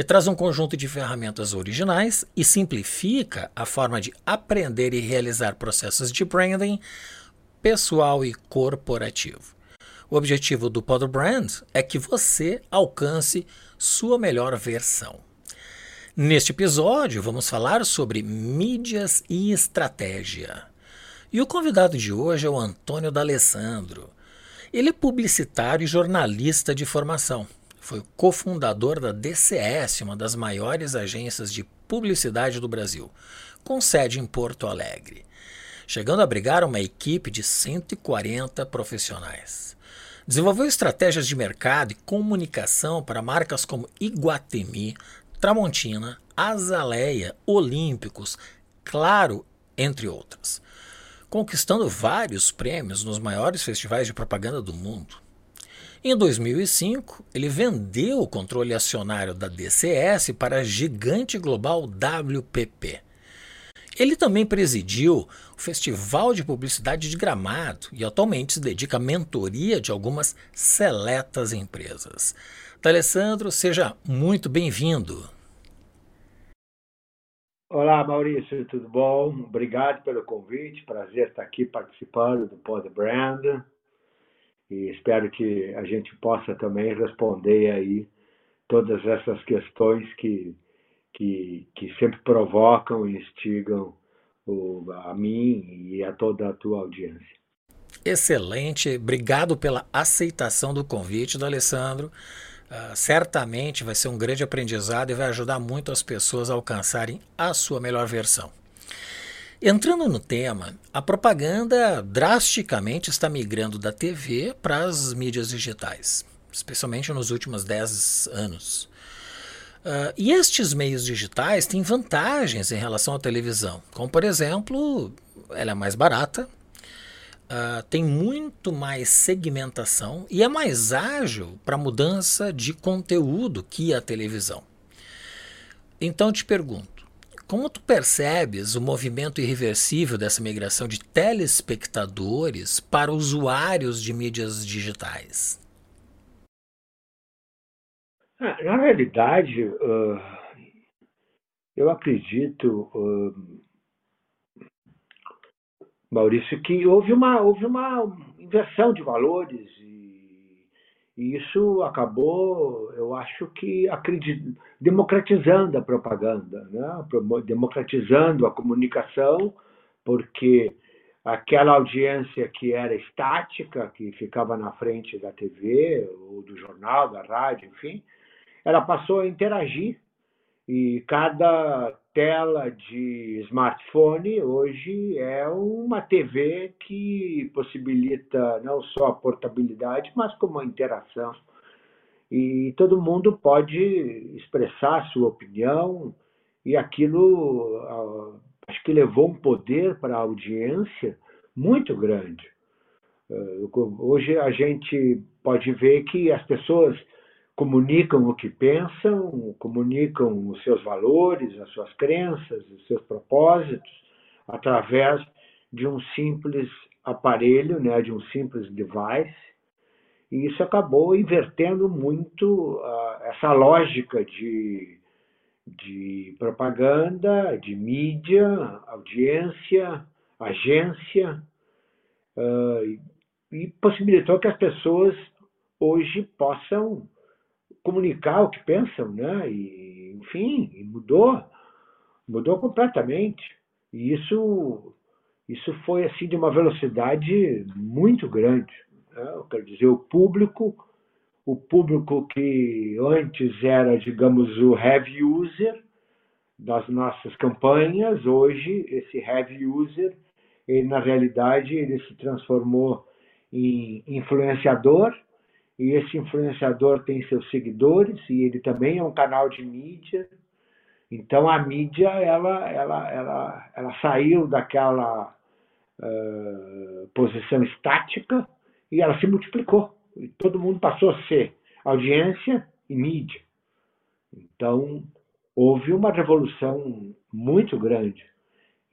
que traz um conjunto de ferramentas originais e simplifica a forma de aprender e realizar processos de branding pessoal e corporativo. O objetivo do Pod Brand é que você alcance sua melhor versão. Neste episódio, vamos falar sobre mídias e estratégia. E o convidado de hoje é o Antônio D'Alessandro. Ele é publicitário e jornalista de formação. Foi cofundador da DCS, uma das maiores agências de publicidade do Brasil, com sede em Porto Alegre, chegando a abrigar uma equipe de 140 profissionais. Desenvolveu estratégias de mercado e comunicação para marcas como Iguatemi, Tramontina, Azaleia, Olímpicos, Claro, entre outras conquistando vários prêmios nos maiores festivais de propaganda do mundo. Em 2005, ele vendeu o controle acionário da DCS para a gigante global WPP. Ele também presidiu o Festival de Publicidade de Gramado e atualmente se dedica à mentoria de algumas seletas empresas. Alessandro, seja muito bem-vindo. Olá, Maurício, tudo bom? Obrigado pelo convite. Prazer estar aqui participando do Pod Brand. E espero que a gente possa também responder aí todas essas questões que, que, que sempre provocam e instigam o, a mim e a toda a tua audiência. Excelente. Obrigado pela aceitação do convite do Alessandro. Uh, certamente vai ser um grande aprendizado e vai ajudar muito as pessoas a alcançarem a sua melhor versão. Entrando no tema, a propaganda drasticamente está migrando da TV para as mídias digitais, especialmente nos últimos 10 anos. Uh, e estes meios digitais têm vantagens em relação à televisão, como por exemplo, ela é mais barata, uh, tem muito mais segmentação e é mais ágil para mudança de conteúdo que a televisão. Então te pergunto, como tu percebes o movimento irreversível dessa migração de telespectadores para usuários de mídias digitais? Ah, na realidade, eu acredito Maurício, que houve uma, houve uma inversão de valores e isso acabou, eu acho que acredito, democratizando a propaganda, né? democratizando a comunicação, porque aquela audiência que era estática, que ficava na frente da TV, ou do jornal, da rádio, enfim, ela passou a interagir e cada tela de smartphone hoje é uma TV que possibilita não só a portabilidade, mas como a interação. E todo mundo pode expressar sua opinião, e aquilo acho que levou um poder para a audiência muito grande. Eh, hoje a gente pode ver que as pessoas comunicam o que pensam, comunicam os seus valores, as suas crenças, os seus propósitos, através de um simples aparelho, né, de um simples device. E isso acabou invertendo muito uh, essa lógica de, de propaganda, de mídia, audiência, agência, uh, e possibilitou que as pessoas hoje possam comunicar o que pensam, né? E, enfim, mudou, mudou completamente. E isso, isso foi assim de uma velocidade muito grande. Né? Quer dizer, o público, o público que antes era, digamos, o heavy user das nossas campanhas, hoje esse heavy user, ele, na realidade, ele se transformou em influenciador e esse influenciador tem seus seguidores e ele também é um canal de mídia. Então a mídia ela ela ela, ela saiu daquela uh, posição estática e ela se multiplicou. E todo mundo passou a ser audiência e mídia. Então houve uma revolução muito grande.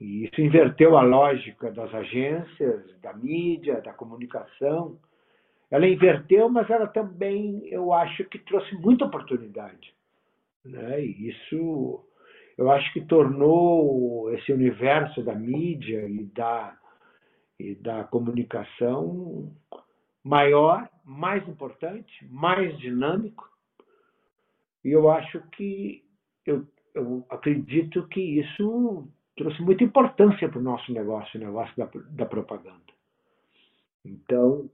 E isso inverteu a lógica das agências, da mídia, da comunicação ela inverteu, mas ela também, eu acho que trouxe muita oportunidade. Né? E isso, eu acho que tornou esse universo da mídia e da, e da comunicação maior, mais importante, mais dinâmico. E eu acho que, eu, eu acredito que isso trouxe muita importância para o nosso negócio, o negócio da, da propaganda. Então,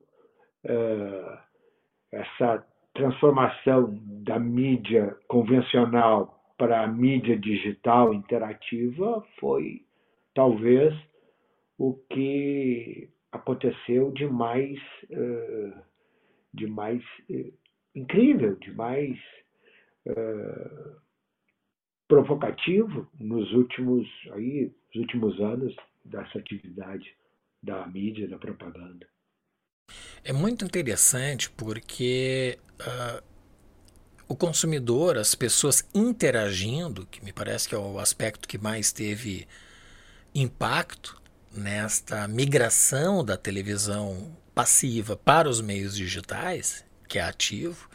essa transformação da mídia convencional para a mídia digital interativa foi talvez o que aconteceu de mais, uh, de mais uh, incrível, de mais provocativo nos últimos aí, os últimos anos dessa atividade da mídia, da propaganda. É muito interessante porque uh, o consumidor, as pessoas interagindo, que me parece que é o aspecto que mais teve impacto nesta migração da televisão passiva para os meios digitais, que é ativo,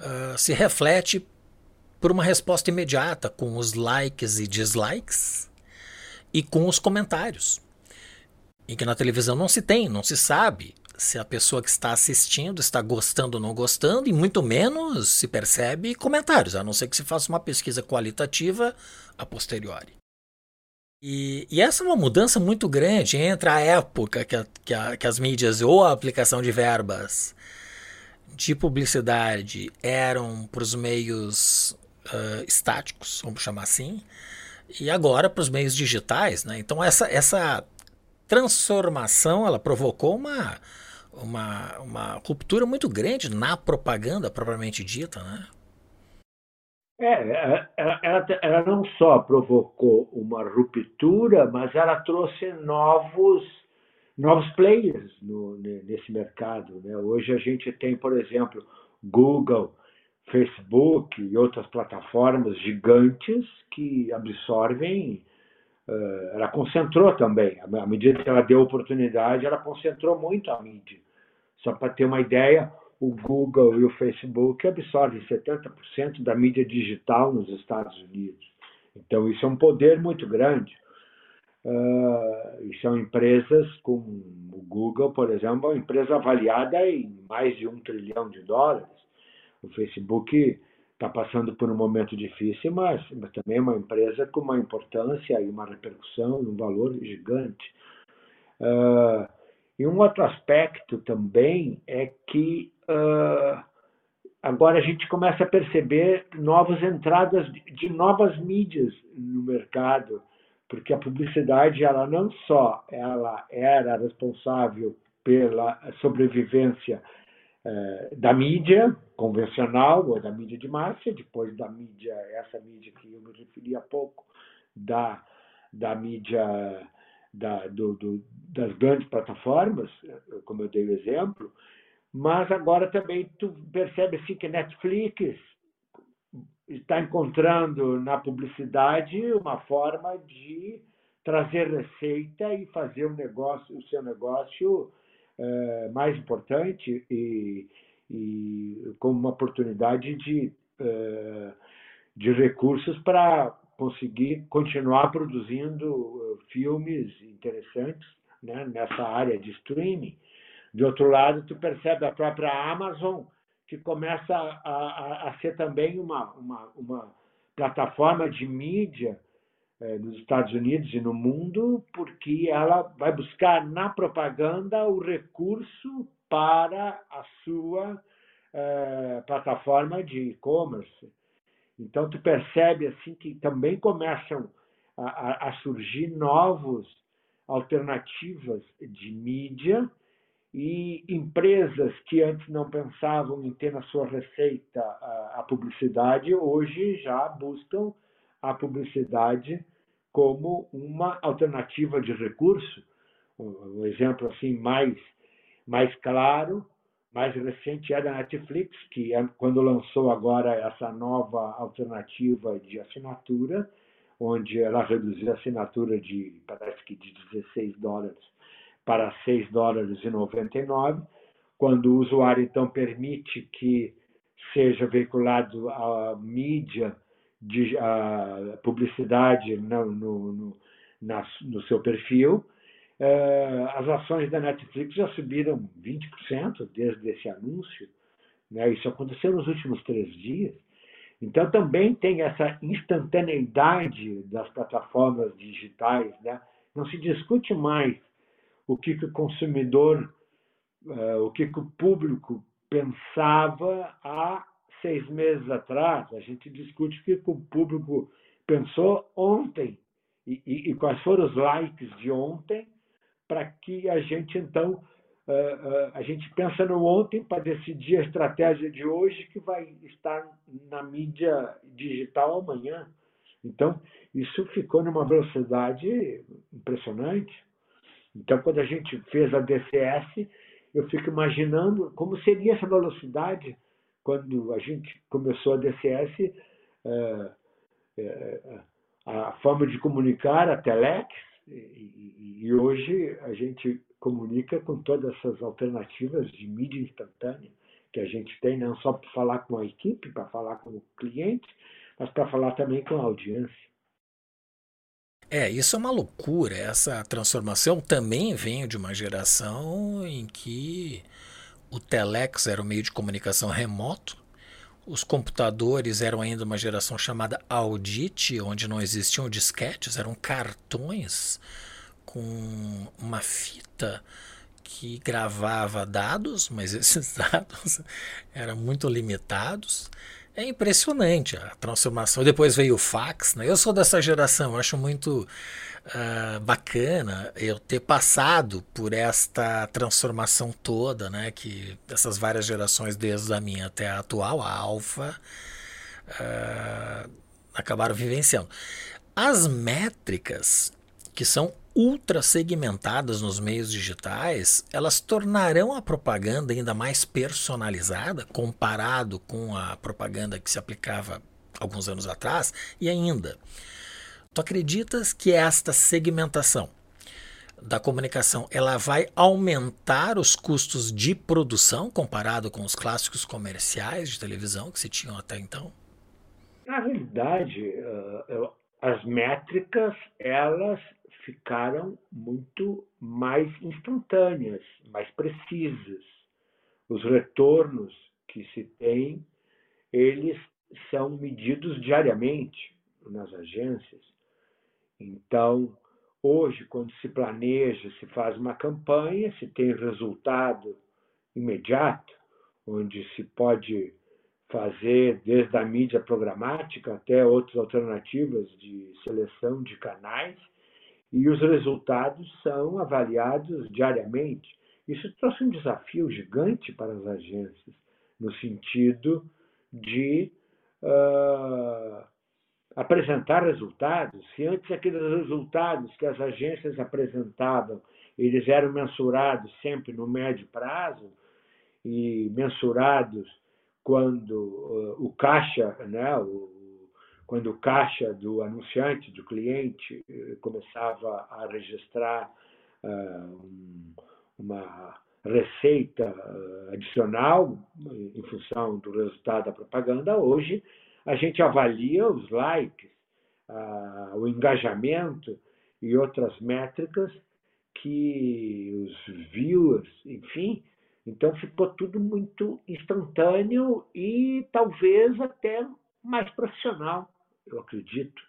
uh, se reflete por uma resposta imediata com os likes e dislikes e com os comentários em que na televisão não se tem, não se sabe se a pessoa que está assistindo está gostando ou não gostando, e muito menos se percebe comentários, a não ser que se faça uma pesquisa qualitativa a posteriori. E, e essa é uma mudança muito grande entre a época que, a, que, a, que as mídias ou a aplicação de verbas de publicidade eram para os meios uh, estáticos, vamos chamar assim, e agora para os meios digitais. Né? Então, essa, essa transformação ela provocou uma, uma, uma ruptura muito grande na propaganda propriamente dita, né? É, ela, ela, ela não só provocou uma ruptura, mas ela trouxe novos novos players no, nesse mercado. Né? Hoje a gente tem, por exemplo, Google, Facebook e outras plataformas gigantes que absorvem ela concentrou também. À medida que ela deu oportunidade, ela concentrou muito a mídia. Só para ter uma ideia, o Google e o Facebook absorvem 70% da mídia digital nos Estados Unidos. Então, isso é um poder muito grande. Uh, e são empresas como o Google, por exemplo, é uma empresa avaliada em mais de um trilhão de dólares. O Facebook está passando por um momento difícil, mas, mas, também é uma empresa com uma importância e uma repercussão, um valor gigante. Uh, e um outro aspecto também é que uh, agora a gente começa a perceber novas entradas de, de novas mídias no mercado, porque a publicidade ela não só ela era responsável pela sobrevivência da mídia convencional ou da mídia de massa, depois da mídia, essa mídia que eu me referi há pouco, da, da mídia da, do, do, das grandes plataformas, como eu dei o exemplo, mas agora também tu percebe assim que Netflix está encontrando na publicidade uma forma de trazer receita e fazer o negócio, o seu negócio é, mais importante e, e como uma oportunidade de, é, de recursos para conseguir continuar produzindo eh, filmes interessantes né, nessa área de streaming. De outro lado, tu percebe a própria Amazon, que começa a, a, a ser também uma, uma, uma plataforma de mídia nos Estados Unidos e no mundo, porque ela vai buscar na propaganda o recurso para a sua é, plataforma de e-commerce. Então tu percebe assim que também começam a, a, surgir novos alternativas de mídia e empresas que antes não pensavam em ter na sua receita a, a publicidade, hoje já buscam a publicidade como uma alternativa de recurso. Um exemplo assim mais mais claro, mais recente é da Netflix, que é quando lançou agora essa nova alternativa de assinatura, onde ela reduziu a assinatura de parece que de 16 dólares para 6 dólares e 99, quando o usuário então permite que seja veiculado a mídia de a publicidade no, no, no, na, no seu perfil, eh, as ações da Netflix já subiram 20% desde esse anúncio. Né? Isso aconteceu nos últimos três dias. Então, também tem essa instantaneidade das plataformas digitais. Né? Não se discute mais o que, que o consumidor, uh, o que, que o público pensava há seis meses atrás. A gente discute o que, o público pensou ontem e, e, e quais foram os likes de ontem para que a gente então uh, uh, a gente pensa no ontem para decidir a estratégia de hoje que vai estar na mídia digital amanhã. Então isso ficou numa velocidade impressionante. Então, quando a gente fez a DCS, eu fico imaginando como seria essa velocidade quando a gente começou a DCS, é, é, a forma de comunicar, a Telex, e, hoje a gente comunica com todas essas alternativas de mídia instantânea que a gente tem, não só para falar com a equipe, para falar com o cliente, mas para falar também com a audiência. É, isso é uma loucura. Essa transformação também vem de uma geração em que o telex era o meio de comunicação remoto, os computadores eram ainda uma geração chamada Audit, onde não existiam disquetes, eram cartões com uma fita que gravava dados, mas esses dados eram muito limitados. É impressionante a transformação. Depois veio o fax. Né? Eu sou dessa geração, acho muito uh, bacana eu ter passado por esta transformação toda, né? que essas várias gerações, desde a minha até a atual, a alfa, uh, acabaram vivenciando. As métricas que são ultra segmentadas nos meios digitais, elas tornarão a propaganda ainda mais personalizada comparado com a propaganda que se aplicava alguns anos atrás e ainda. Tu acreditas que esta segmentação da comunicação ela vai aumentar os custos de produção comparado com os clássicos comerciais de televisão que se tinham até então? Na realidade, as métricas elas ficaram muito mais instantâneas, mais precisas. Os retornos que se tem, eles são medidos diariamente nas agências. Então, hoje, quando se planeja, se faz uma campanha, se tem resultado imediato, onde se pode fazer desde a mídia programática até outras alternativas de seleção de canais, e os resultados são avaliados diariamente. Isso trouxe um desafio gigante para as agências, no sentido de uh, apresentar resultados. Se antes aqueles resultados que as agências apresentavam, eles eram mensurados sempre no médio prazo e mensurados quando uh, o caixa, né, o, quando o caixa do anunciante, do cliente, eh, começava a registrar uh, uma receita eh, adicional em função do resultado da propaganda, hoje a gente avalia os likes, uh, o engajamento e outras métricas que os viewers, enfim, então ficou tudo muito instantâneo e talvez até mais profissional eu acredito.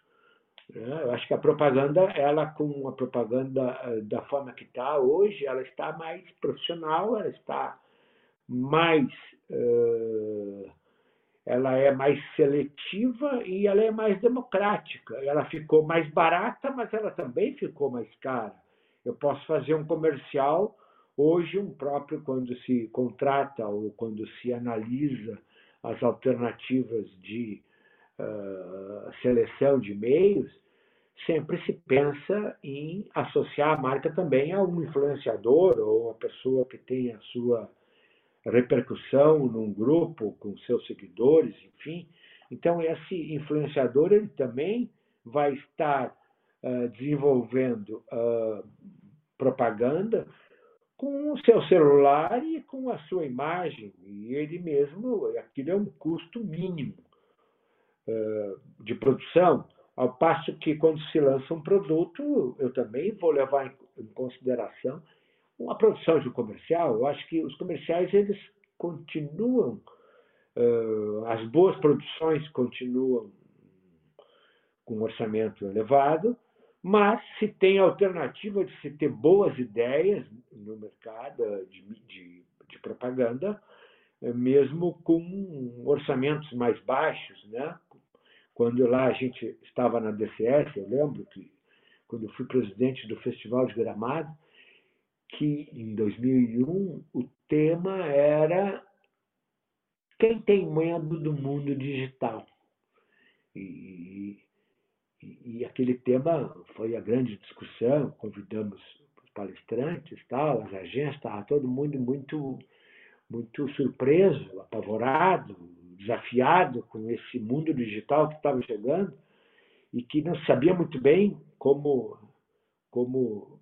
É, eu acho que a propaganda, ela com a propaganda eh, da forma que está hoje, ela está mais profissional, ela está mais. Uh, ela é mais seletiva e ela é mais democrática. Ela ficou mais barata, mas ela também ficou mais cara. Eu posso fazer um comercial Hoje, um próprio, quando se contrata ou quando se analisa as alternativas de uh, seleção de meios, sempre se pensa em associar a marca também a um influenciador ou uma pessoa que tenha a sua repercussão num grupo com seus seguidores, enfim. Então, esse influenciador ele também vai estar uh, desenvolvendo uh, propaganda com o seu celular e com a sua imagem. E ele mesmo, aquilo é um custo mínimo uh, de produção. Ao passo que, quando se lança um produto, eu também vou levar em consideração uma produção de um comercial. Eu acho que os comerciais eles continuam, uh, as boas produções continuam com um orçamento elevado, mas se tem alternativa de se ter boas ideias no mercado de, de, de propaganda, eh, mesmo com orçamentos mais baixos, né? Quando lá a gente estava na DCS, eu lembro que quando eu fui presidente do Festival de Gramado, que em 2001 o tema era quem tem medo do mundo digital. E, e, aquele tema foi a grande discussão, convidamos os palestrantes, tal, as agências, estava todo mundo muito, muito surpreso, apavorado, desafiado com esse mundo digital que estava chegando e que não sabia muito bem como, como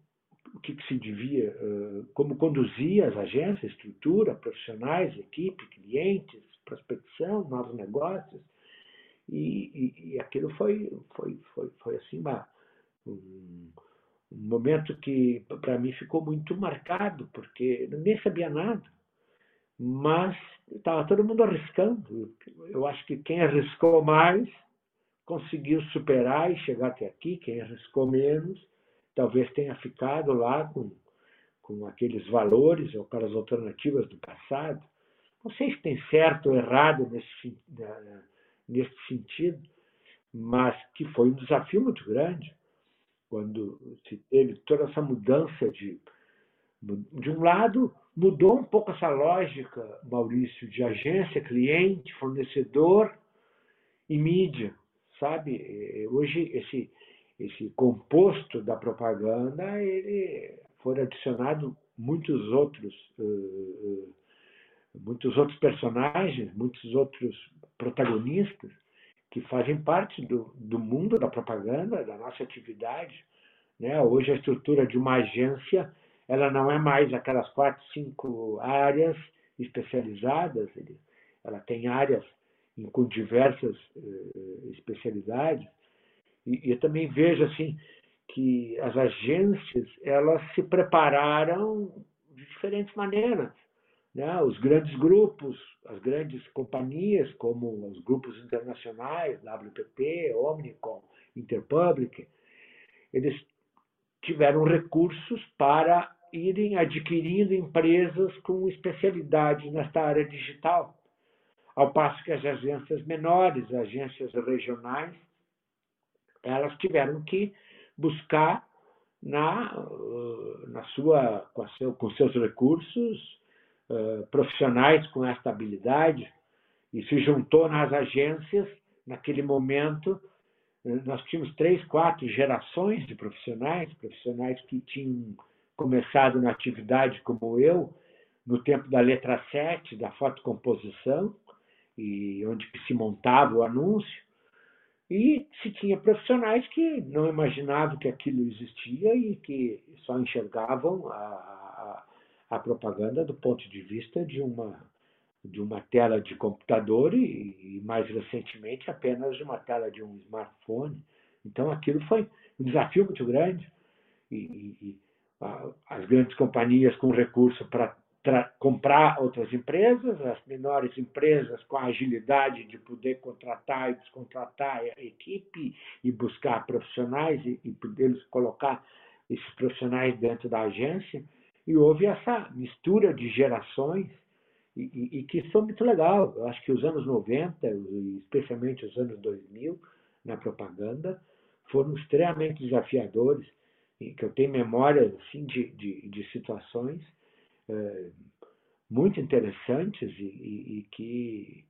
o que, que se devia, como conduzir as agências, estrutura, profissionais, equipe, clientes, prospecção, novos negócios. E, e, e aquilo foi, foi, foi, foi assim uma, um, um momento que para mim ficou muito marcado, porque ninguém sabia nada, mas estava todo mundo arriscando. Eu acho que quem arriscou mais conseguiu superar e chegar até aqui, quem arriscou menos talvez tenha ficado lá com, com aqueles valores ou aquelas alternativas do passado. Não sei se tem certo ou errado nesse, nesse sentido, mas que foi um desafio muito grande quando se teve toda essa mudança de de um lado mudou um pouco essa lógica Maurício de agência cliente fornecedor e mídia sabe? Hoje esse esse composto da propaganda ele foi adicionado muitos outros uh, muitos outros personagens muitos outros protagonistas que fazem parte do, do mundo da propaganda, da nossa atividade. Né? Hoje a estrutura de uma agência ela não é mais aquelas quatro, cinco áreas especializadas, ela tem áreas com diversas uh, especialidades. E eu também vejo assim que as agências elas se prepararam de diferentes maneiras. Né? Os grandes grupos, as grandes companhias, como os grupos internacionais, WPP, Omnicom, Interpublic, eles tiveram recursos para irem adquirindo empresas com especialidade nesta área digital. Ao passo que as agências menores, agências regionais, elas tiveram que buscar na, na sua, com, seu, com seus recursos eh, profissionais com esta habilidade e se juntou nas agências. Naquele momento, eh, nós tínhamos três, quatro gerações de profissionais, profissionais que tinham começado na atividade como eu, no tempo da letra 7, da fotocomposição, e onde se montava o anúncio, e se tinha profissionais que não imaginavam que aquilo existia e que só enxergavam a, a propaganda do ponto de vista de uma, de uma tela de computador e, e, mais recentemente, apenas de uma tela de um smartphone. Então, aquilo foi um desafio muito grande. E, e a, as grandes companhias com recurso para comprar outras empresas, as menores empresas com a agilidade de poder contratar e descontratar a equipe e buscar profissionais e, e poder colocar esses profissionais dentro da agência. E houve essa mistura de gerações e, e, e, que foi muito legal. Eu acho que os anos 90, especialmente os anos 2000, na propaganda, foram extremamente desafiadores, e que eu tenho memória assim, de, de, de situações é, muito interessantes e, e, e, que,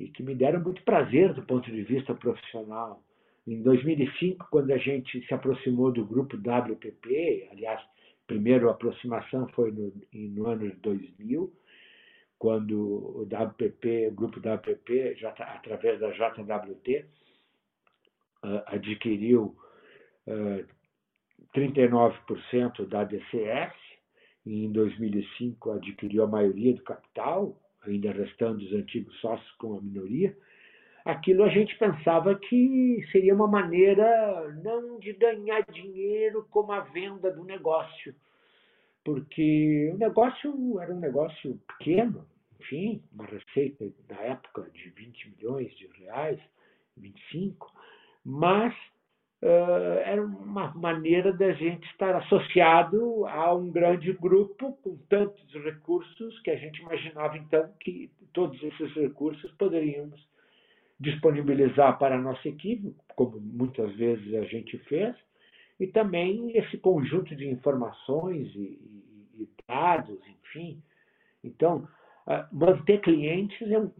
e que me deram muito prazer do ponto de vista profissional. Em 2005, quando a gente se aproximou do grupo WPP, aliás, primeira aproximação foi no, no ano de 2000, quando o WPP, o grupo WPP, já, através da JWT, uh, adquiriu uh, 39% da DCS, e em 2005 adquiriu a maioria do capital, ainda restando os antigos sócios com a minoria, aquilo a gente pensava que seria uma maneira não de ganhar dinheiro como a venda do negócio, porque o negócio era um negócio pequeno, enfim, uma receita na época de 20 milhões de reais, 25, mas uh, era uma maneira da gente estar associado a um grande grupo com tantos recursos que a gente imaginava então que todos esses recursos poderíamos disponibilizar para a nossa equipe, como muitas vezes a gente fez, e também esse conjunto de informações e, e, e dados, enfim. Então, uh, manter clientes é um,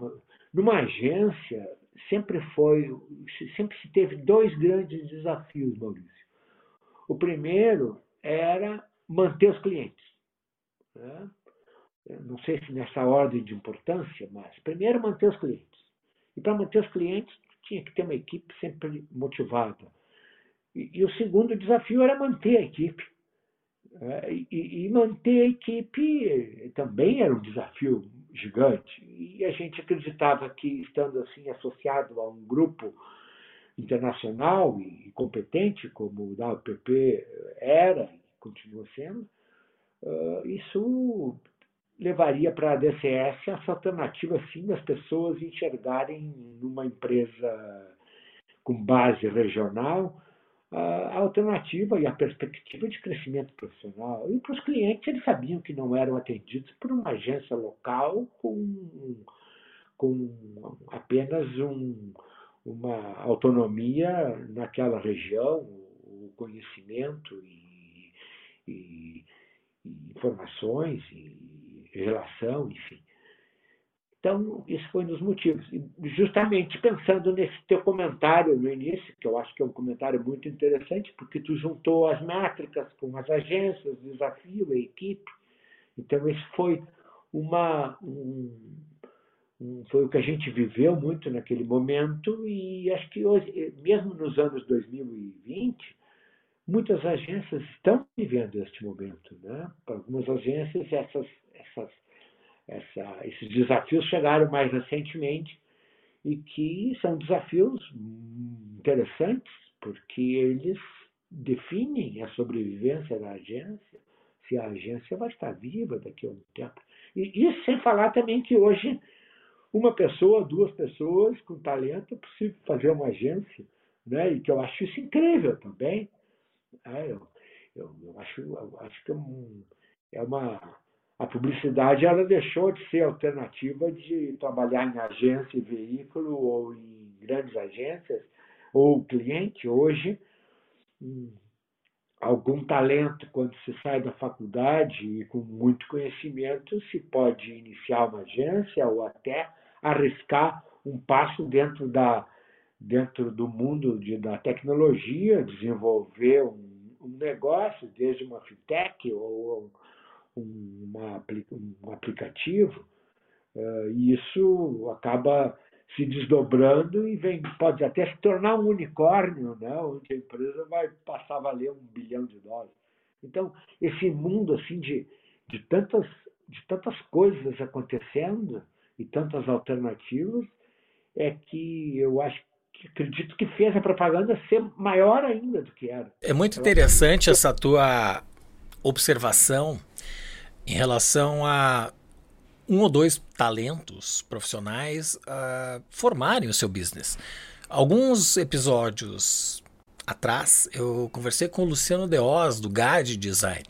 numa agência sempre foi, sempre se teve dois grandes desafios, Maurício. O primeiro era manter os clientes. Né? Não sei se nessa ordem de importância, mas primeiro manter os clientes. E para manter os clientes tinha que ter uma equipe sempre motivada. E, e o segundo desafio era manter a equipe. É, e, e, manter a equipe também era um desafio gigante. E a gente acreditava que, estando assim associado a um grupo internacional e competente, como o WPP era e continua sendo, uh, isso levaria para a DCS essa alternativa, sim, das pessoas enxergarem numa empresa com base regional a alternativa e a perspectiva de crescimento profissional. E para os clientes, eles sabiam que não eram atendidos por uma agência local com, com apenas um, uma autonomia naquela região, o conhecimento e, e, e informações e relação, enfim. Então, isso foi um dos motivos. E justamente pensando nesse teu comentário no início, que eu acho que é um comentário muito interessante, porque tu juntou as métricas com as agências, o desafio, a equipe. Então, isso foi uma. Um, foi o que a gente viveu muito naquele momento, e acho que hoje, mesmo nos anos 2020, muitas agências estão vivendo este momento. Né? Para algumas agências, essas, essas essa, esses desafios chegaram mais recentemente e que são desafios interessantes, porque eles definem a sobrevivência da agência, se a agência vai estar viva daqui a um tempo. E isso sem falar também que hoje uma pessoa, duas pessoas com talento é possível fazer uma agência, né? e que eu acho isso incrível também. É, eu, eu, eu, acho, eu acho que é, um, é uma a publicidade ela deixou de ser alternativa de trabalhar em agência e veículo ou em grandes agências ou cliente. Hoje, hum, algum talento, quando se sai da faculdade e com muito conhecimento, se pode iniciar uma agência ou até arriscar um passo dentro, da, dentro do mundo de, da tecnologia, desenvolver um, um negócio, desde uma fintech ou uma, um aplicativo, uh, e isso acaba se desdobrando e vem, pode até se tornar um unicórnio, né, onde a empresa vai passar a valer um bilhão de dólares. Então, esse mundo assim de, de, tantas, de tantas coisas acontecendo e tantas alternativas é que eu acho que acredito que fez a propaganda ser maior ainda do que era. É muito interessante essa tua observação em relação a um ou dois talentos profissionais uh, formarem o seu business. Alguns episódios atrás, eu conversei com o Luciano Deoz, do GAD Design.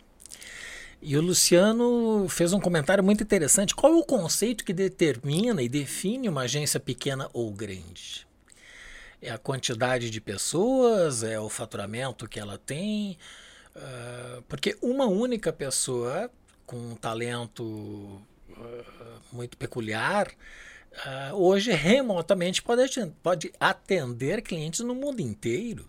E o Luciano fez um comentário muito interessante. Qual é o conceito que determina e define uma agência pequena ou grande? É a quantidade de pessoas? É o faturamento que ela tem? Uh, porque uma única pessoa com um talento uh, muito peculiar, uh, hoje remotamente pode, atender clientes no mundo inteiro.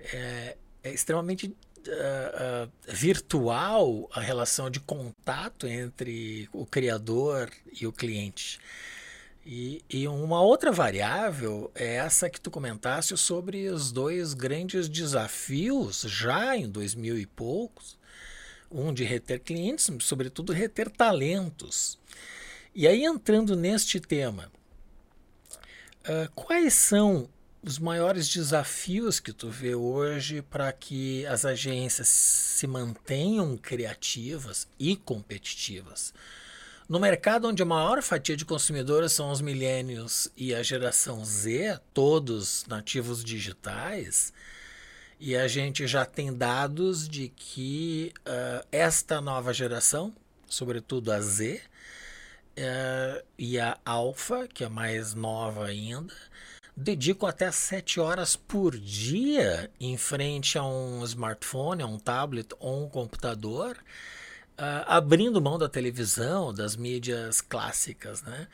É, é extremamente uh, virtual a relação de contato entre o criador e o cliente. E, e, uma outra variável é essa que tu comentaste sobre os dois grandes desafios já em 2000 e poucos, um de reter clientes, sobretudo reter talentos. E aí entrando neste tema, uh, quais são os maiores desafios que tu vê hoje para que as agências se mantenham criativas e competitivas? No mercado onde a maior fatia de consumidores são os milênios e a geração Z, todos nativos digitais, e a gente já tem dados de que uh, esta nova geração, sobretudo a Z, uh, e a Alpha, que é mais nova ainda, dedicam até 7 horas por dia em frente a um smartphone, a um tablet ou um computador Uh, abrindo mão da televisão, das mídias clássicas, né?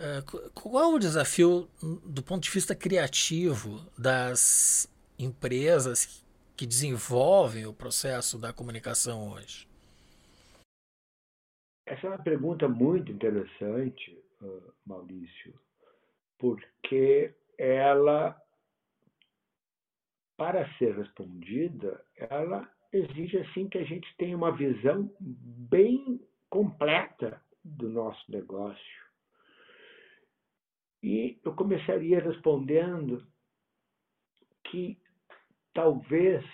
Uh, qual o desafio do ponto de vista criativo das empresas que desenvolvem o processo da comunicação hoje? Essa é uma pergunta muito interessante, uh, Maurício, porque ela, para ser respondida, ela exige assim que a gente tenha uma visão bem completa do nosso negócio. E eu começaria respondendo que talvez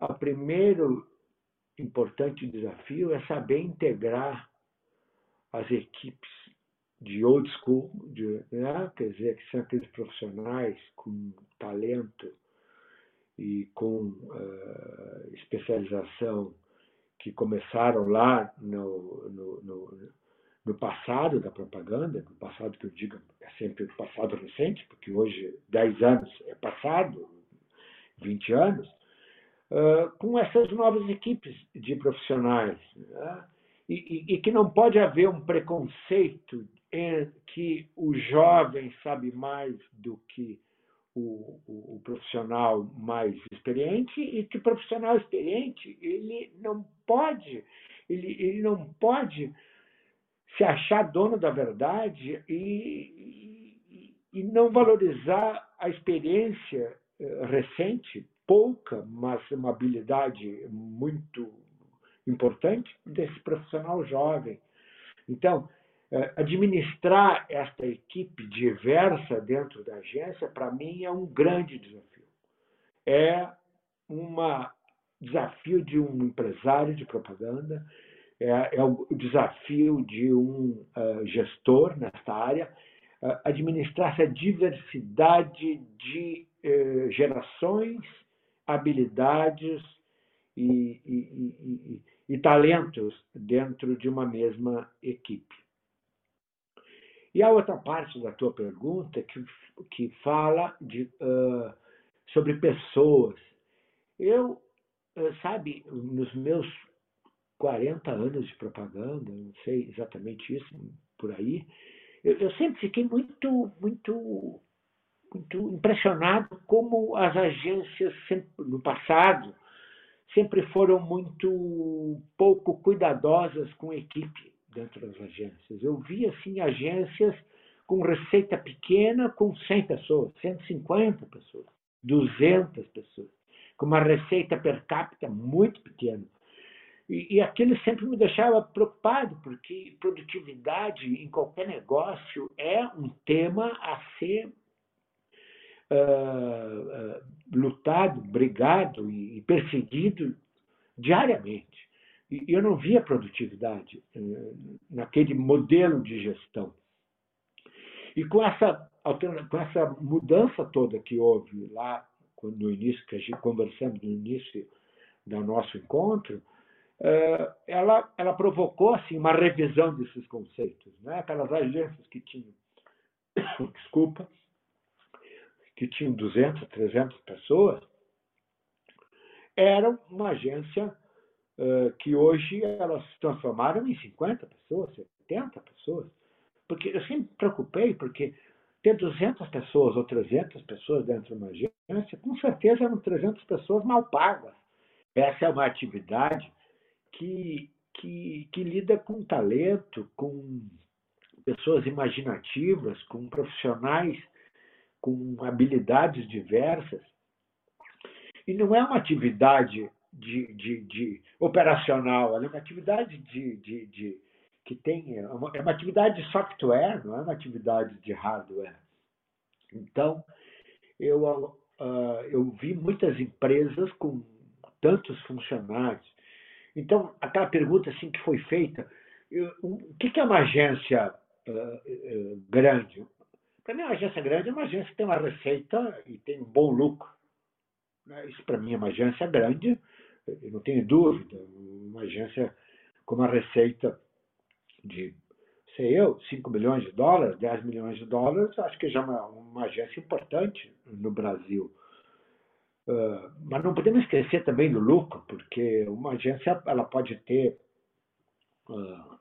o primeiro importante desafio é saber integrar as equipes de old school, de, né? quer dizer, que são aqueles profissionais com talento e com uh, especialização que começaram lá no, no, no, no, passado da propaganda, no passado que eu digo é sempre passado recente, porque hoje 10 anos é passado, 20 anos, uh, com essas novas equipes de profissionais. Né? E, que não pode haver um preconceito em que o jovem sabe mais do que o, profissional mais experiente e que o profissional experiente ele não pode ele, ele não pode se achar dono da verdade e, e, e não valorizar a experiência recente pouca mas uma habilidade muito importante desse profissional jovem então é, administrar esta equipe diversa dentro da agência, para mim, é um grande desafio. É um desafio de um empresário de propaganda, é, é o desafio de um uh, gestor nesta área, uh, administrar essa diversidade de uh, gerações, habilidades e, e, e, e talentos dentro de uma mesma equipe. E a outra parte da tua pergunta que, que fala de, uh, sobre pessoas. Eu, uh, sabe, nos meus 40 anos de propaganda, não sei exatamente isso, por aí, eu, eu sempre fiquei muito, muito, muito impressionado como as agências, sempre, no passado, sempre foram muito pouco cuidadosas com a equipe dentro das agências. Eu vi assim agências com receita pequena com 100 pessoas, 150 pessoas, 200 pessoas, com uma receita per capita muito pequena. E, e aquilo sempre me deixava preocupado, porque produtividade em qualquer negócio é um tema a ser uh, uh, lutado, brigado e, perseguido diariamente. E eu não via produtividade eh, naquele modelo de gestão. E com essa, com essa mudança toda que houve lá no início, que a gente conversamos no início do nosso encontro, eh, ela, ela provocou assim, uma revisão desses conceitos. Né? Aquelas agências que tinham, desculpa, que tinham 200, 300 pessoas, eram uma agência uh, que hoje elas se transformaram em 50 pessoas, 70 pessoas. Porque eu sempre me preocupei, porque ter 200 pessoas ou 300 pessoas dentro de uma agência, com certeza eram 300 pessoas mal pagas. Essa é uma atividade que, que, que lida com talento, com pessoas imaginativas, com profissionais com habilidades diversas. E não é uma atividade de, de, de operacional, é uma atividade de, de, que tem é uma, é uma, atividade de software, não é uma atividade de hardware. Então, eu, uh, eu vi muitas empresas com tantos funcionários. Então, aquela pergunta assim que foi feita, o que é uma agência uh, uh, grande? Mim, uma agência grande é uma agência que tem uma receita e tem um bom lucro. Né? Isso, para mim, é uma agência grande, eu não tenho dúvida. Uma agência com uma receita de, sei eu, 5 milhões de dólares, 10 milhões de dólares, acho que já é uma, uma agência importante no Brasil. Uh, mas não podemos esquecer também do lucro, porque uma agência ela pode ter uh,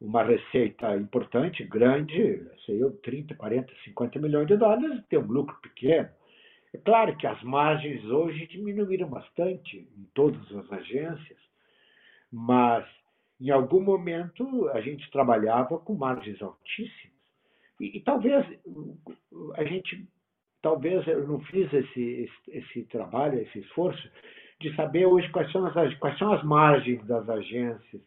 uma receita importante, grande, sei eu, 30, 40, 50 milhões de dólares, ter um lucro pequeno. É claro que as margens hoje diminuíram bastante em todas as agências, mas em algum momento a gente trabalhava com margens altíssimas. E, e talvez a gente, talvez eu não fiz esse, esse, trabalho, esse esforço de saber hoje quais são as, quais são as margens das agências,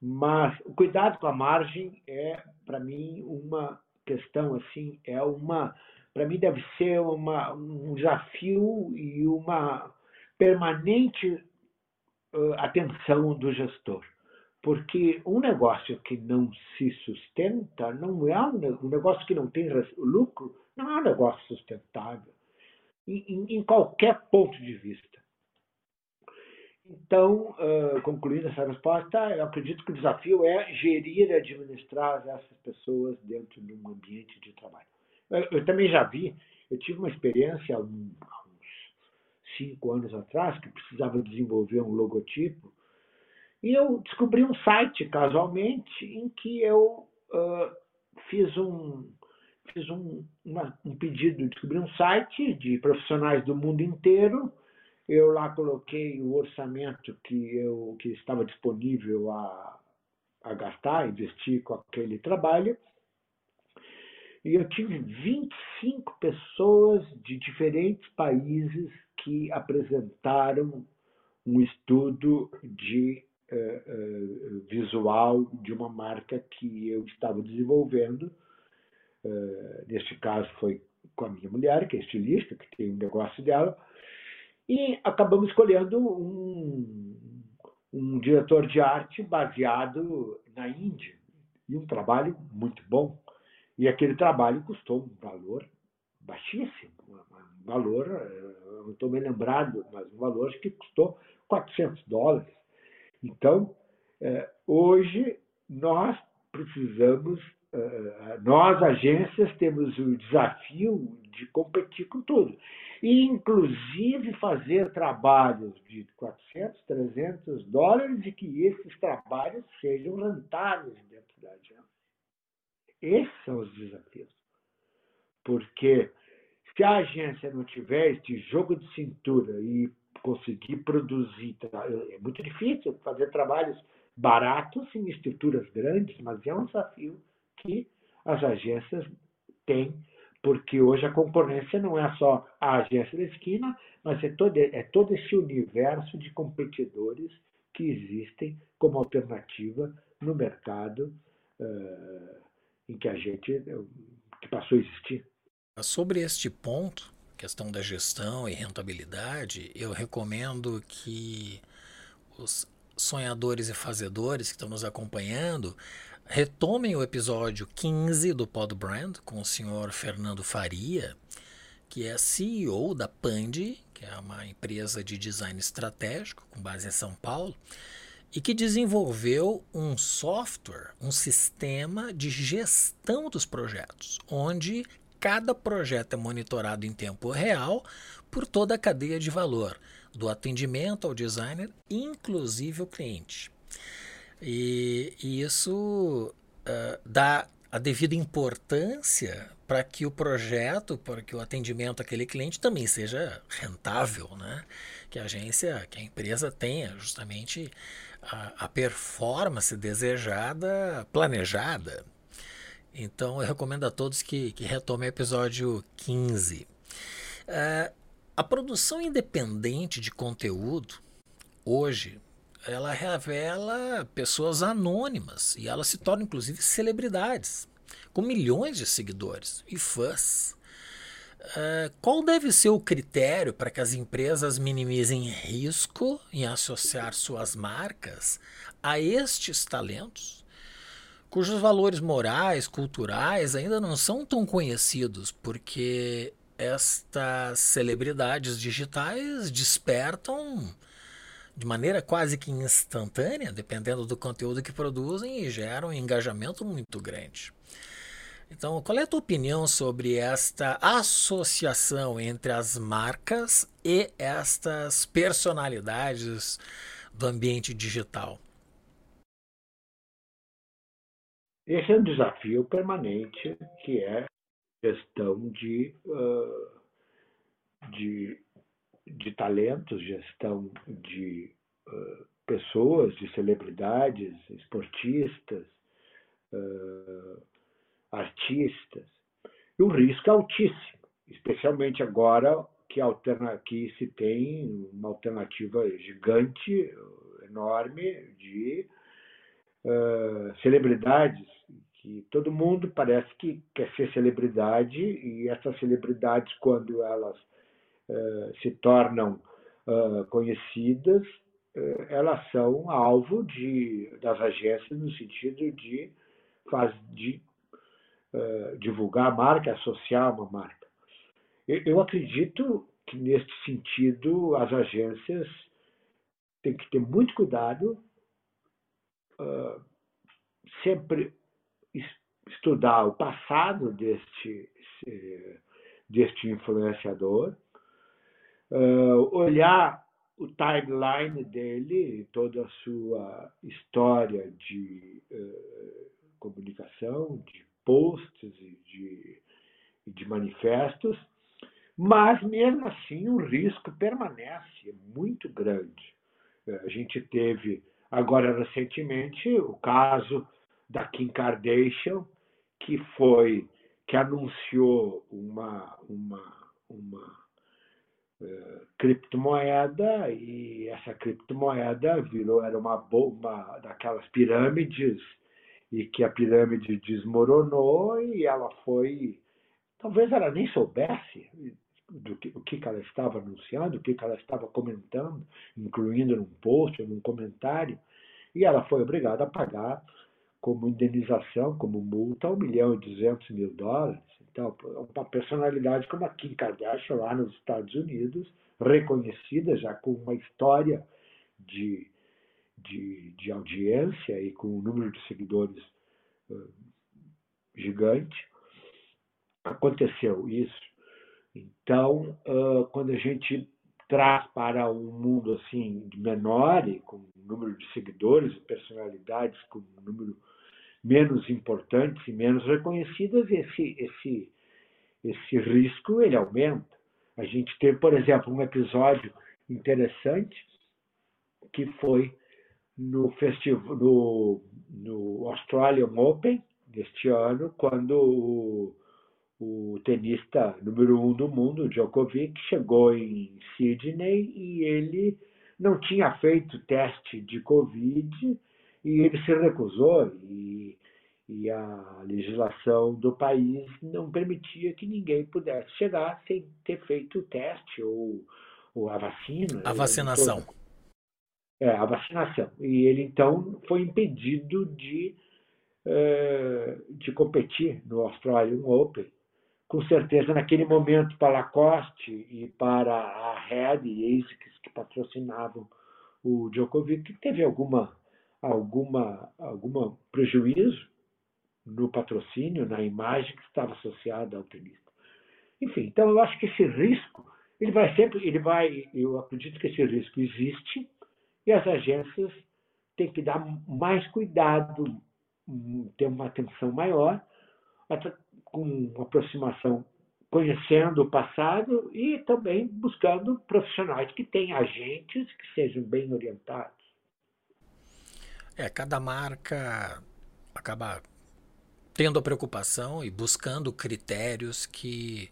mas o cuidado com a margem é, para mim, uma questão assim, é uma, para mim deve ser uma, um desafio e uma permanente uh, atenção do gestor. Porque um negócio que não se sustenta não é um, um negócio que não tem lucro, não é um negócio sustentável, em, em qualquer ponto de vista. Então, uh, concluindo essa resposta, eu acredito que o desafio é gerir e administrar essas pessoas dentro de um ambiente de trabalho. Eu, eu também já vi, eu tive uma experiência há, um, uns cinco anos atrás que precisava desenvolver um logotipo e eu descobri um site casualmente em que eu uh, fiz um fiz um, uma, um pedido, descobri um site de profissionais do mundo inteiro eu lá coloquei o orçamento que, eu, que estava disponível a, a gastar, investir com aquele trabalho. E eu tive 25 pessoas de diferentes países que apresentaram um estudo de uh, uh, visual de uma marca que eu estava desenvolvendo. Uh, neste caso foi com a minha mulher, que é estilista, que tem um negócio dela e acabamos escolhendo um, um diretor de arte baseado na Índia. E um trabalho muito bom. E aquele trabalho custou um valor baixíssimo. Um valor, eh, não estou me lembrado, mas um valor que custou 400 dólares. Então, eh, hoje, nós precisamos, nós agências temos o desafio de competir com tudo e inclusive fazer trabalhos de 400, 300 dólares e que esses trabalhos sejam rentáveis dentro da agência. Esses são os desafios. Porque se a agência não tiver este jogo de cintura e conseguir produzir, é muito difícil fazer trabalhos baratos em estruturas grandes, mas é um desafio que as agências têm porque hoje a concorrência não é só a agência da esquina, mas é todo, é todo esse universo de competidores que existem como alternativa no mercado uh, em que a gente que passou a existir. Sobre este ponto, questão da gestão e rentabilidade, eu recomendo que os sonhadores e fazedores que estão nos acompanhando retomem o episódio 15 do Pod Brand com o senhor Fernando Faria, que é CEO da Pandi, que é uma empresa de design estratégico com base em São Paulo, e que desenvolveu um software, um sistema de gestão dos projetos, onde cada projeto é monitorado em tempo real por toda a cadeia de valor, do atendimento ao designer, inclusive o cliente. E, e isso uh, dá a devida importância para que o projeto, para que o atendimento àquele cliente também seja rentável, né? Que a agência, que a empresa tenha justamente a, a performance desejada, planejada. Então eu recomendo a todos que, que retomem o episódio 15. Uh, é, a produção independente de conteúdo, hoje, ela revela pessoas anônimas e ela se torna inclusive celebridades, com milhões de seguidores e fãs. Uh, qual deve ser o critério para que as empresas minimizem risco em associar suas marcas a estes talentos, cujos valores morais, culturais ainda não são tão conhecidos, porque estas celebridades digitais despertam de maneira quase que instantânea, dependendo do conteúdo que produzem, e geram um engajamento muito grande. Então, qual é a tua opinião sobre esta associação entre as marcas e estas personalidades do ambiente digital? Esse é um desafio permanente que é gestão de, uh, de de talentos, gestão de uh, pessoas, de celebridades, esportistas, uh, artistas. E o risco é altíssimo, especialmente agora que, alterna, que se tem uma alternativa gigante, enorme, de celebridades, que todo mundo parece que quer ser celebridade, e essas celebridades, quando elas eh, se tornam uh, conhecidas, uh, elas são alvo de, das agências no sentido de, faz, de divulgar a marca, associar uma marca. Eu, eu acredito que, neste sentido, as agências têm que ter muito cuidado, sempre estudar o passado deste, deste influenciador, uh, olhar o timeline dele, toda a sua história de uh, comunicação, de posts e de, de manifestos, mas mesmo assim o risco permanece muito grande. Uh, a gente teve agora recentemente o caso da Kim Kardashian, que foi que anunciou uma, uma, uma eh, criptomoeda e essa criptomoeda virou era uma bomba daquelas pirâmides e que a pirâmide desmoronou e ela foi talvez ela nem soubesse do que, o que ela estava anunciando, o que ela estava comentando, incluindo num post, num comentário, e ela foi obrigada a pagar como indenização, como multa, um milhão e duzentos mil dólares. Então, uma personalidade como a Kim Kardashian lá nos Estados Unidos, reconhecida já com uma história de, de, de audiência e com um número de seguidores gigante, aconteceu isso. Então, quando a gente traz para um mundo assim menor e com um número de seguidores e personalidades com um número menos importantes e menos reconhecidas, esse, esse, esse risco ele aumenta. A gente teve, por exemplo, um episódio interessante que foi no festival no, no Australian Open deste ano, quando o, o tenista número um do mundo, Djokovic, chegou em Sydney e ele não tinha feito teste de Covid e ele se recusou e, e a legislação do país não permitia que ninguém pudesse chegar sem ter feito o teste ou, ou a vacina. A vacinação. É, a vacinação. E ele então foi impedido de, uh, de competir no Australian Open. Com certeza, naquele momento, para a Lacoste e para a Red e ASICS, que patrocinavam o Djokovic, teve alguma alguma, alguma prejuízo no patrocínio, na imagem que estava associada ao tenista. Enfim, então eu acho que esse risco ele vai sempre, ele vai, eu acredito que esse risco existe e as agências têm que dar mais cuidado, ter uma atenção maior, com aproximação conhecendo o passado e também buscando profissionais que tenham agentes que sejam bem orientados. É, cada marca acaba tendo a preocupação e buscando critérios que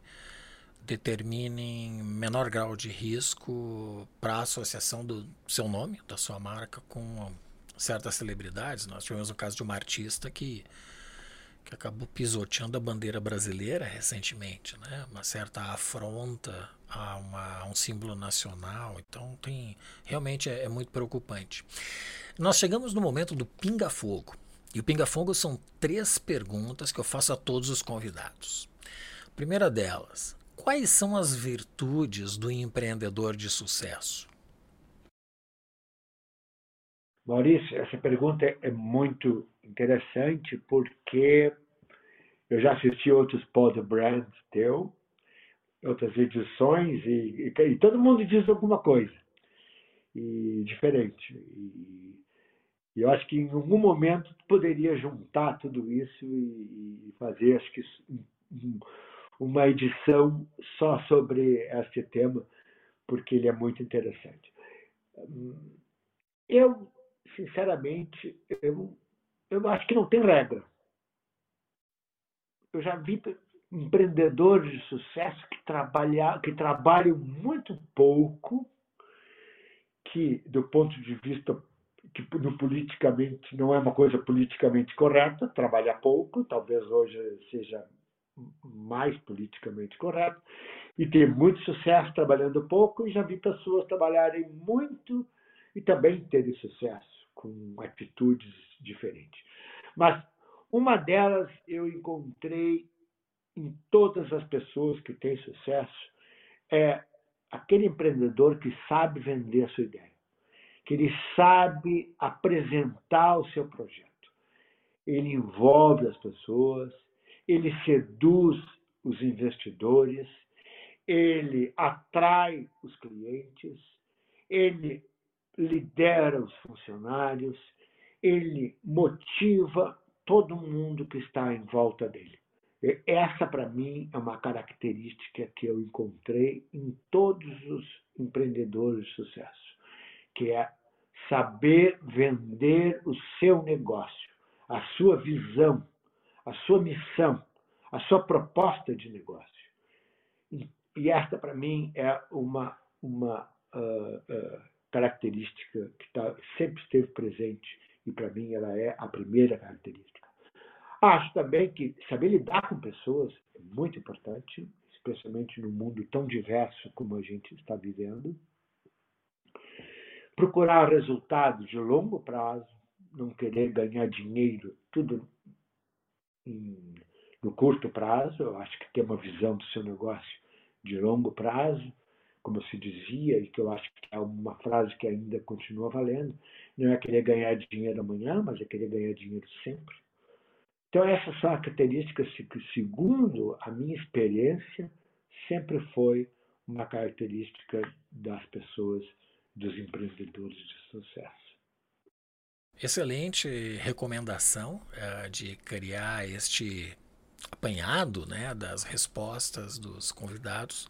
determinem menor grau de risco para a associação do seu nome, da sua marca, com certas celebridades. Nós tivemos o caso de uma artista que, que acabou pisoteando a bandeira brasileira recentemente, né? uma certa afronta a, uma, a um símbolo nacional. Então, tem realmente é, é muito preocupante. Nós chegamos no momento do pinga-fogo. E o pinga-fogo são três perguntas que eu faço a todos os convidados. Primeira delas, quais são as virtudes do empreendedor de sucesso? Maurício, essa pergunta é muito interessante porque eu já assisti outros pod brands teu, outras edições e, e, e, todo mundo diz alguma coisa e diferente. E, e eu acho que em algum momento poderia juntar tudo isso e, fazer, acho que uma edição só sobre este tema, porque ele é muito interessante. Eu, sinceramente, eu, eu acho que não tem regra. Eu já vi empreendedores de sucesso que, trabalha, que trabalham muito pouco, que, do ponto de vista que no politicamente não é uma coisa politicamente correta, trabalha pouco, talvez hoje seja mais politicamente correto, e ter muito sucesso trabalhando pouco, e já vi pessoas trabalharem muito e também terem sucesso com atitudes diferentes. Mas uma delas eu encontrei em todas as pessoas que têm sucesso é aquele empreendedor que sabe vender a sua ideia que ele sabe apresentar o seu projeto. Ele envolve as pessoas, ele seduz os investidores, ele atrai os clientes, ele lidera os funcionários, ele motiva todo mundo que está em volta dele. Essa, para mim, é uma característica que eu encontrei em todos os empreendedores de sucesso que é saber vender o seu negócio, a sua visão, a sua missão, a sua proposta de negócio. E, esta, para mim, é uma, uma uh, uh, característica que tá, sempre esteve presente e, para mim, ela é a primeira característica. Acho também que saber lidar com pessoas é muito importante, especialmente num mundo tão diverso como a gente está vivendo procurar resultados de longo prazo, não querer ganhar dinheiro tudo em, no curto prazo. Eu acho que ter uma visão do seu negócio de longo prazo, como se dizia, e que eu acho que é uma frase que ainda continua valendo, não é querer ganhar dinheiro amanhã, mas é querer ganhar dinheiro sempre. Então, essas são as características que, segundo a minha experiência, sempre foi uma característica das pessoas dos empreendedores de sucesso. Excelente recomendação uh, de criar este apanhado né, das respostas dos convidados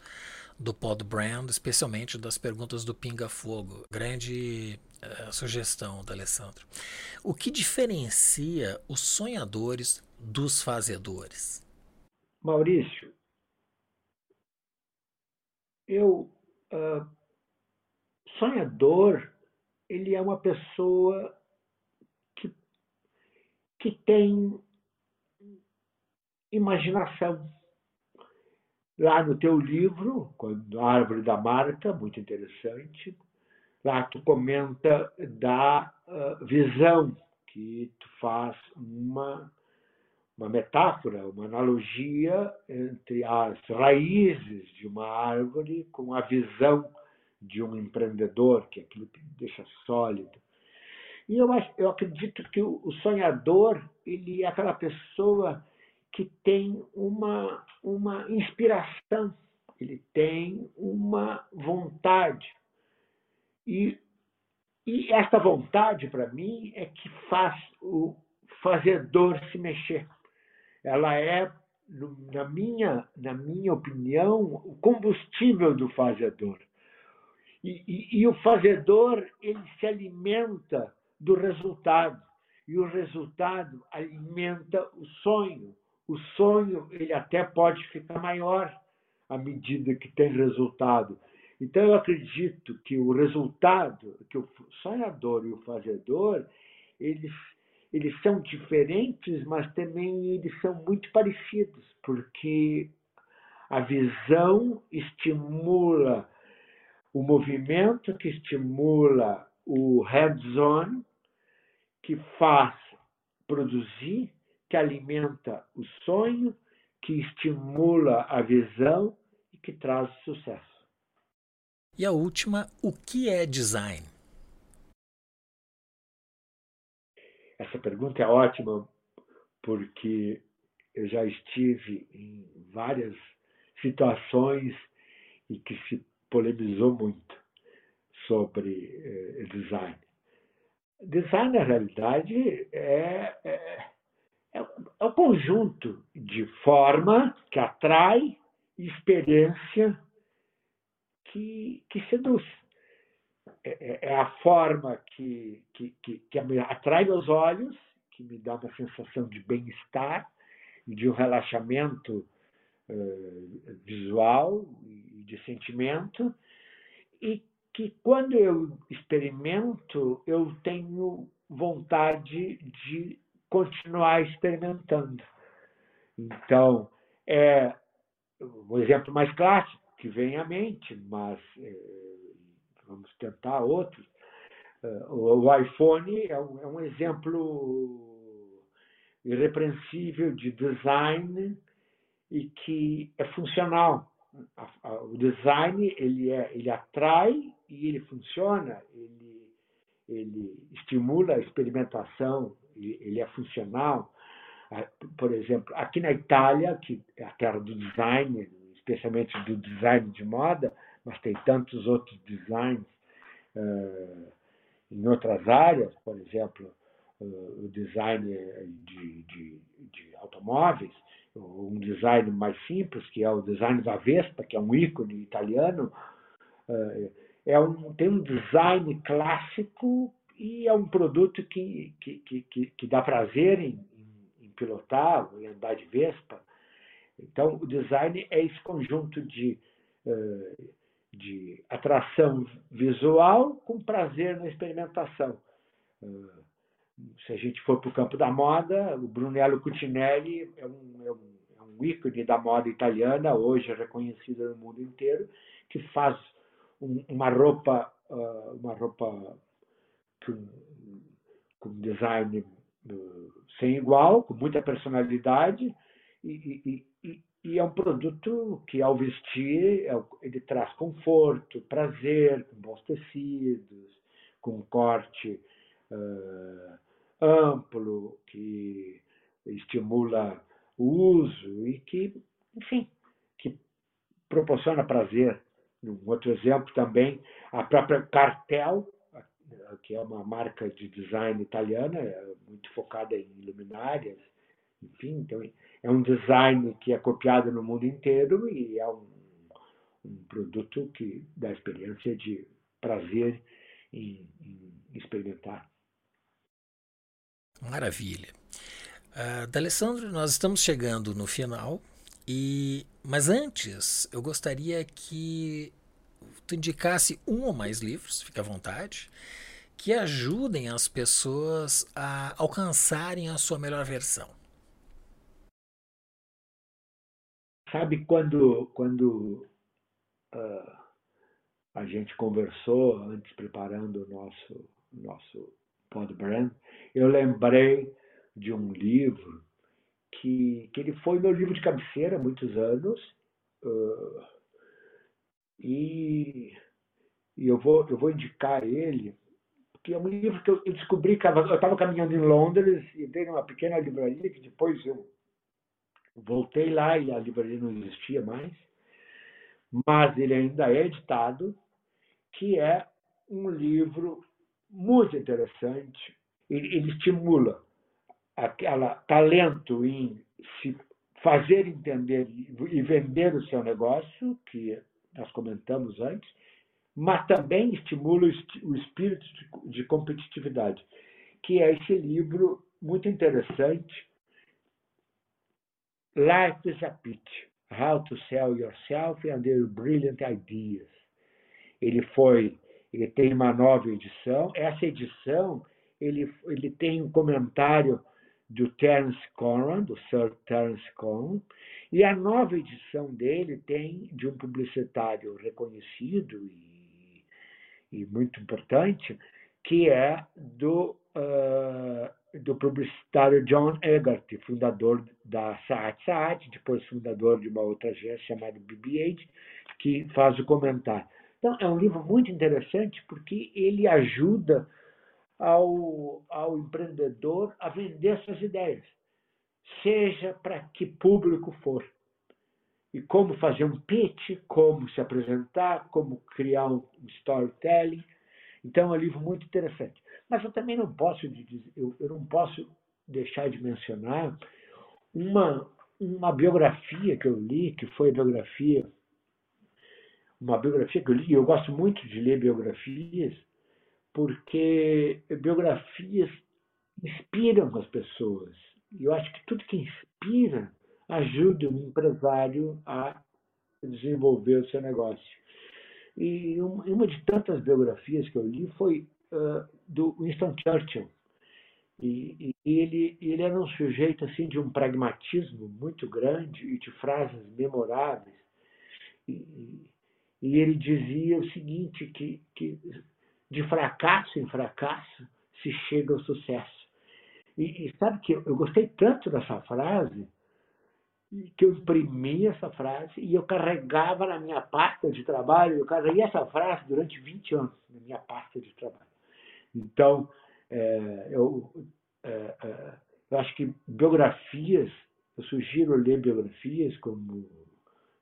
do Pod Brand, especialmente das perguntas do Pinga Fogo. Grande uh, sugestão da Alessandro. O que diferencia os sonhadores dos fazedores? Maurício, eu uh, sonhador, ele é uma pessoa que, que tem imaginação. Lá no teu livro, a Árvore da Marca, muito interessante, lá tu comenta da uh, visão, que tu faz uma, uma metáfora, uma analogia entre as raízes de uma árvore com a visão de um empreendedor, que é aquilo que deixa sólido. E eu, eu acredito que o sonhador ele é aquela pessoa que tem uma, uma inspiração ele tem uma vontade. E, e esta vontade, para mim, é que faz o fazedor se mexer. Ela é, na minha, na minha opinião, o combustível do fazedor. E, e, e o fazedor ele se alimenta do resultado e o resultado alimenta o sonho. O sonho ele até pode ficar maior à medida que tem resultado. Então eu acredito que o resultado, que o sonhador e o fazedor, eles eles são diferentes, mas também eles são muito parecidos, porque a visão estimula o movimento, que estimula o hands-on, que faz produzir, que alimenta o sonho, que estimula a visão e que traz sucesso. E a última, o que é design? Essa pergunta é ótima porque eu já estive em várias situações e que se polemizou muito sobre eh, design. Design, na realidade, é, é, é, é o conjunto de forma que atrai experiência que, que seduz. É, é, é, a forma que, que, que, que atrai meus olhos, que me dá uma sensação de bem-estar e de um relaxamento uh, visual e de sentimento, e que quando eu experimento, eu tenho vontade de continuar experimentando. Então, é o exemplo mais clássico que vem à mente, mas é, vamos tentar outros. Uh, o iPhone é um, é um exemplo irrepreensível de design e que é funcional. O design ele, é, ele atrai e ele funciona, ele, ele estimula a experimentação, ele é funcional. Ah, por exemplo, aqui na Itália, que é a terra do design, especialmente do design de moda, mas tem tantos outros designs uh, em outras áreas, por exemplo, uh, o design de, de, de, automóveis, um design mais simples, que é o design da Vespa, que é um ícone italiano, uh, é um, tem um design clássico e é um produto que, que, que, que dá prazer em, em, pilotar, em andar de Vespa. Então, o design é esse conjunto de de atração visual com prazer na experimentação. Ah, se a gente for para o campo da moda, o Brunello Cucinelli é um, é, um, é um ícone da moda italiana, hoje reconhecido no mundo inteiro, que faz um, uma roupa, ah, uma roupa com, com design sem igual, com muita personalidade e, e, e, e é um produto que, ao vestir, é ele traz conforto, prazer, com bons tecidos, com um corte uh, amplo, que estimula o uso e que, enfim, que proporciona prazer. Um outro exemplo também, a própria Cartel, que é uma marca de design italiana, é muito focada em luminárias, enfim, então é um design que é copiado no mundo inteiro e é um, um produto que dá experiência de prazer em, em experimentar. Maravilha. Uh, D'Alessandro, nós estamos chegando no final, e mas antes eu gostaria que tu indicasse um ou mais livros, fica à vontade, que ajudem as pessoas a alcançarem a sua melhor versão. Sabe quando, quando uh, a gente conversou antes preparando o nosso, nosso podbrand, eu lembrei de um livro que, que ele foi meu livro de cabeceira há muitos anos. Uh, e, e eu, vou, eu vou indicar ele, porque é um livro que eu, descobri que eu estava caminhando em Londres, entrei numa pequena livraria que depois eu Voltei lá e a livraria não existia mais, mas ele ainda é editado, que é um livro muito interessante. Ele, ele estimula aquela talento em se fazer entender e vender o seu negócio, que nós comentamos antes, mas também estimula o espírito de competitividade, que é esse livro muito interessante, Life is a Pitch, How to Sell Yourself and Your Brilliant Ideas. Ele foi, ele tem uma nova edição. Essa edição, ele, ele tem um comentário do Terence Conran, do Sir Terence Conran, e a nova edição dele tem de um publicitário reconhecido e, e muito importante, que é do, uh, do publicitário John Eggert, fundador da Saat Saat, depois fundador de uma outra agência chamada BB-8, que faz o comentário. Então, é um livro muito interessante porque ele ajuda ao, ao empreendedor a vender suas ideias, seja para que público for. E como fazer um pitch, como se apresentar, como criar um storytelling. Então, é um livro muito interessante. Mas eu também não posso, eu, eu não posso deixar de mencionar uma, uma biografia que eu li, que foi a biografia, uma biografia que eu li, eu gosto muito de ler biografias, porque biografias inspiram as pessoas. Eu acho que tudo que inspira ajuda o empresário a desenvolver o seu negócio. E uma de tantas biografias que eu li foi uh, do Winston Churchill. E, e, ele, ele era um sujeito assim de um pragmatismo muito grande e de frases memoráveis. E, e ele dizia o seguinte, que, que de fracasso em fracasso se chega ao sucesso. E, e sabe que eu, eu gostei tanto dessa frase que eu imprimi essa frase e eu carregava na minha pasta de trabalho, eu carreguei essa frase durante 20 anos na minha pasta de trabalho. Então, é, eu, é, é, eu acho que biografias, eu sugiro ler biografias como,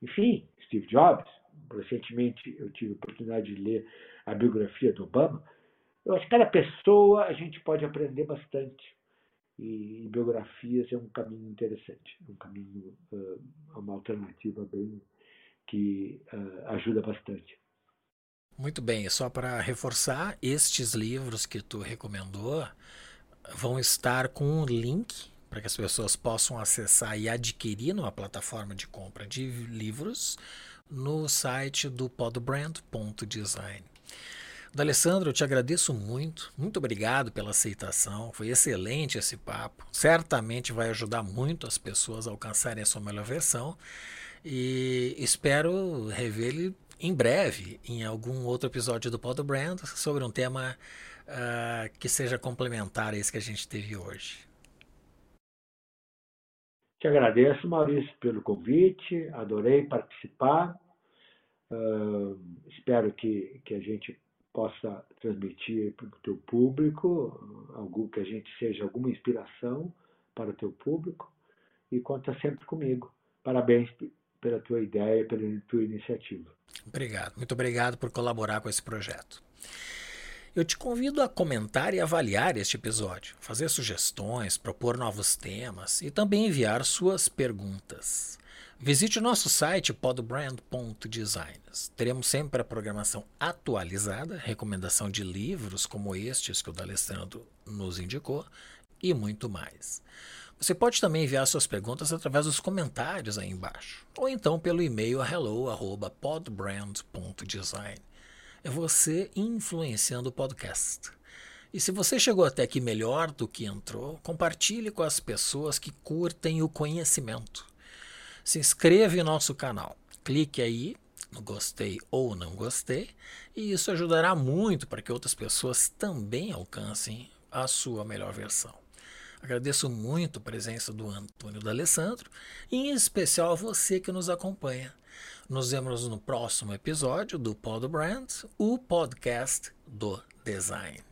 enfim, Steve Jobs. Recentemente eu tive a oportunidade de ler a biografia do Obama, eu acho que cada pessoa a gente pode aprender bastante. E, biografias é um caminho interessante, um caminho, uh, uma alternativa bem que uh, ajuda bastante. Muito bem, só para reforçar, estes livros que tu recomendou vão estar com um link para que as pessoas possam acessar e adquirir numa plataforma de compra de livros no site do podbrand.design. D'Alessandro, eu te agradeço muito. Muito obrigado pela aceitação. Foi excelente esse papo. Certamente vai ajudar muito as pessoas a alcançarem a sua melhor versão. E espero revê-lo em breve em algum outro episódio do Pod Brand sobre um tema uh, que seja complementar a esse que a gente teve hoje. Te agradeço, Maurício, pelo convite. Adorei participar. Uh, espero que, que a gente possa transmitir para o teu público, algo que a gente seja alguma inspiração para o teu público e conta sempre comigo. Parabéns pela tua ideia, pela tua iniciativa. Obrigado, muito obrigado por colaborar com esse projeto. Eu te convido a comentar e avaliar este episódio, fazer sugestões, propor novos temas e também enviar suas perguntas. Visite o nosso site podbrand.designs. Teremos sempre a programação atualizada, recomendação de livros como estes que o D'Alessandro nos indicou e muito mais. Você pode também enviar suas perguntas através dos comentários aí embaixo, ou então pelo e-mail hello@podbrand.design. É você influenciando o podcast. E se você chegou até aqui melhor do que entrou, compartilhe com as pessoas que curtem o conhecimento se inscreva em nosso canal. Clique aí no gostei ou não gostei, e isso ajudará muito para que outras pessoas também alcancem a sua melhor versão. Agradeço muito a presença do Antônio D'Alessandro em especial você que nos acompanha. Nos vemos no próximo episódio do Pod Brand, o podcast do design.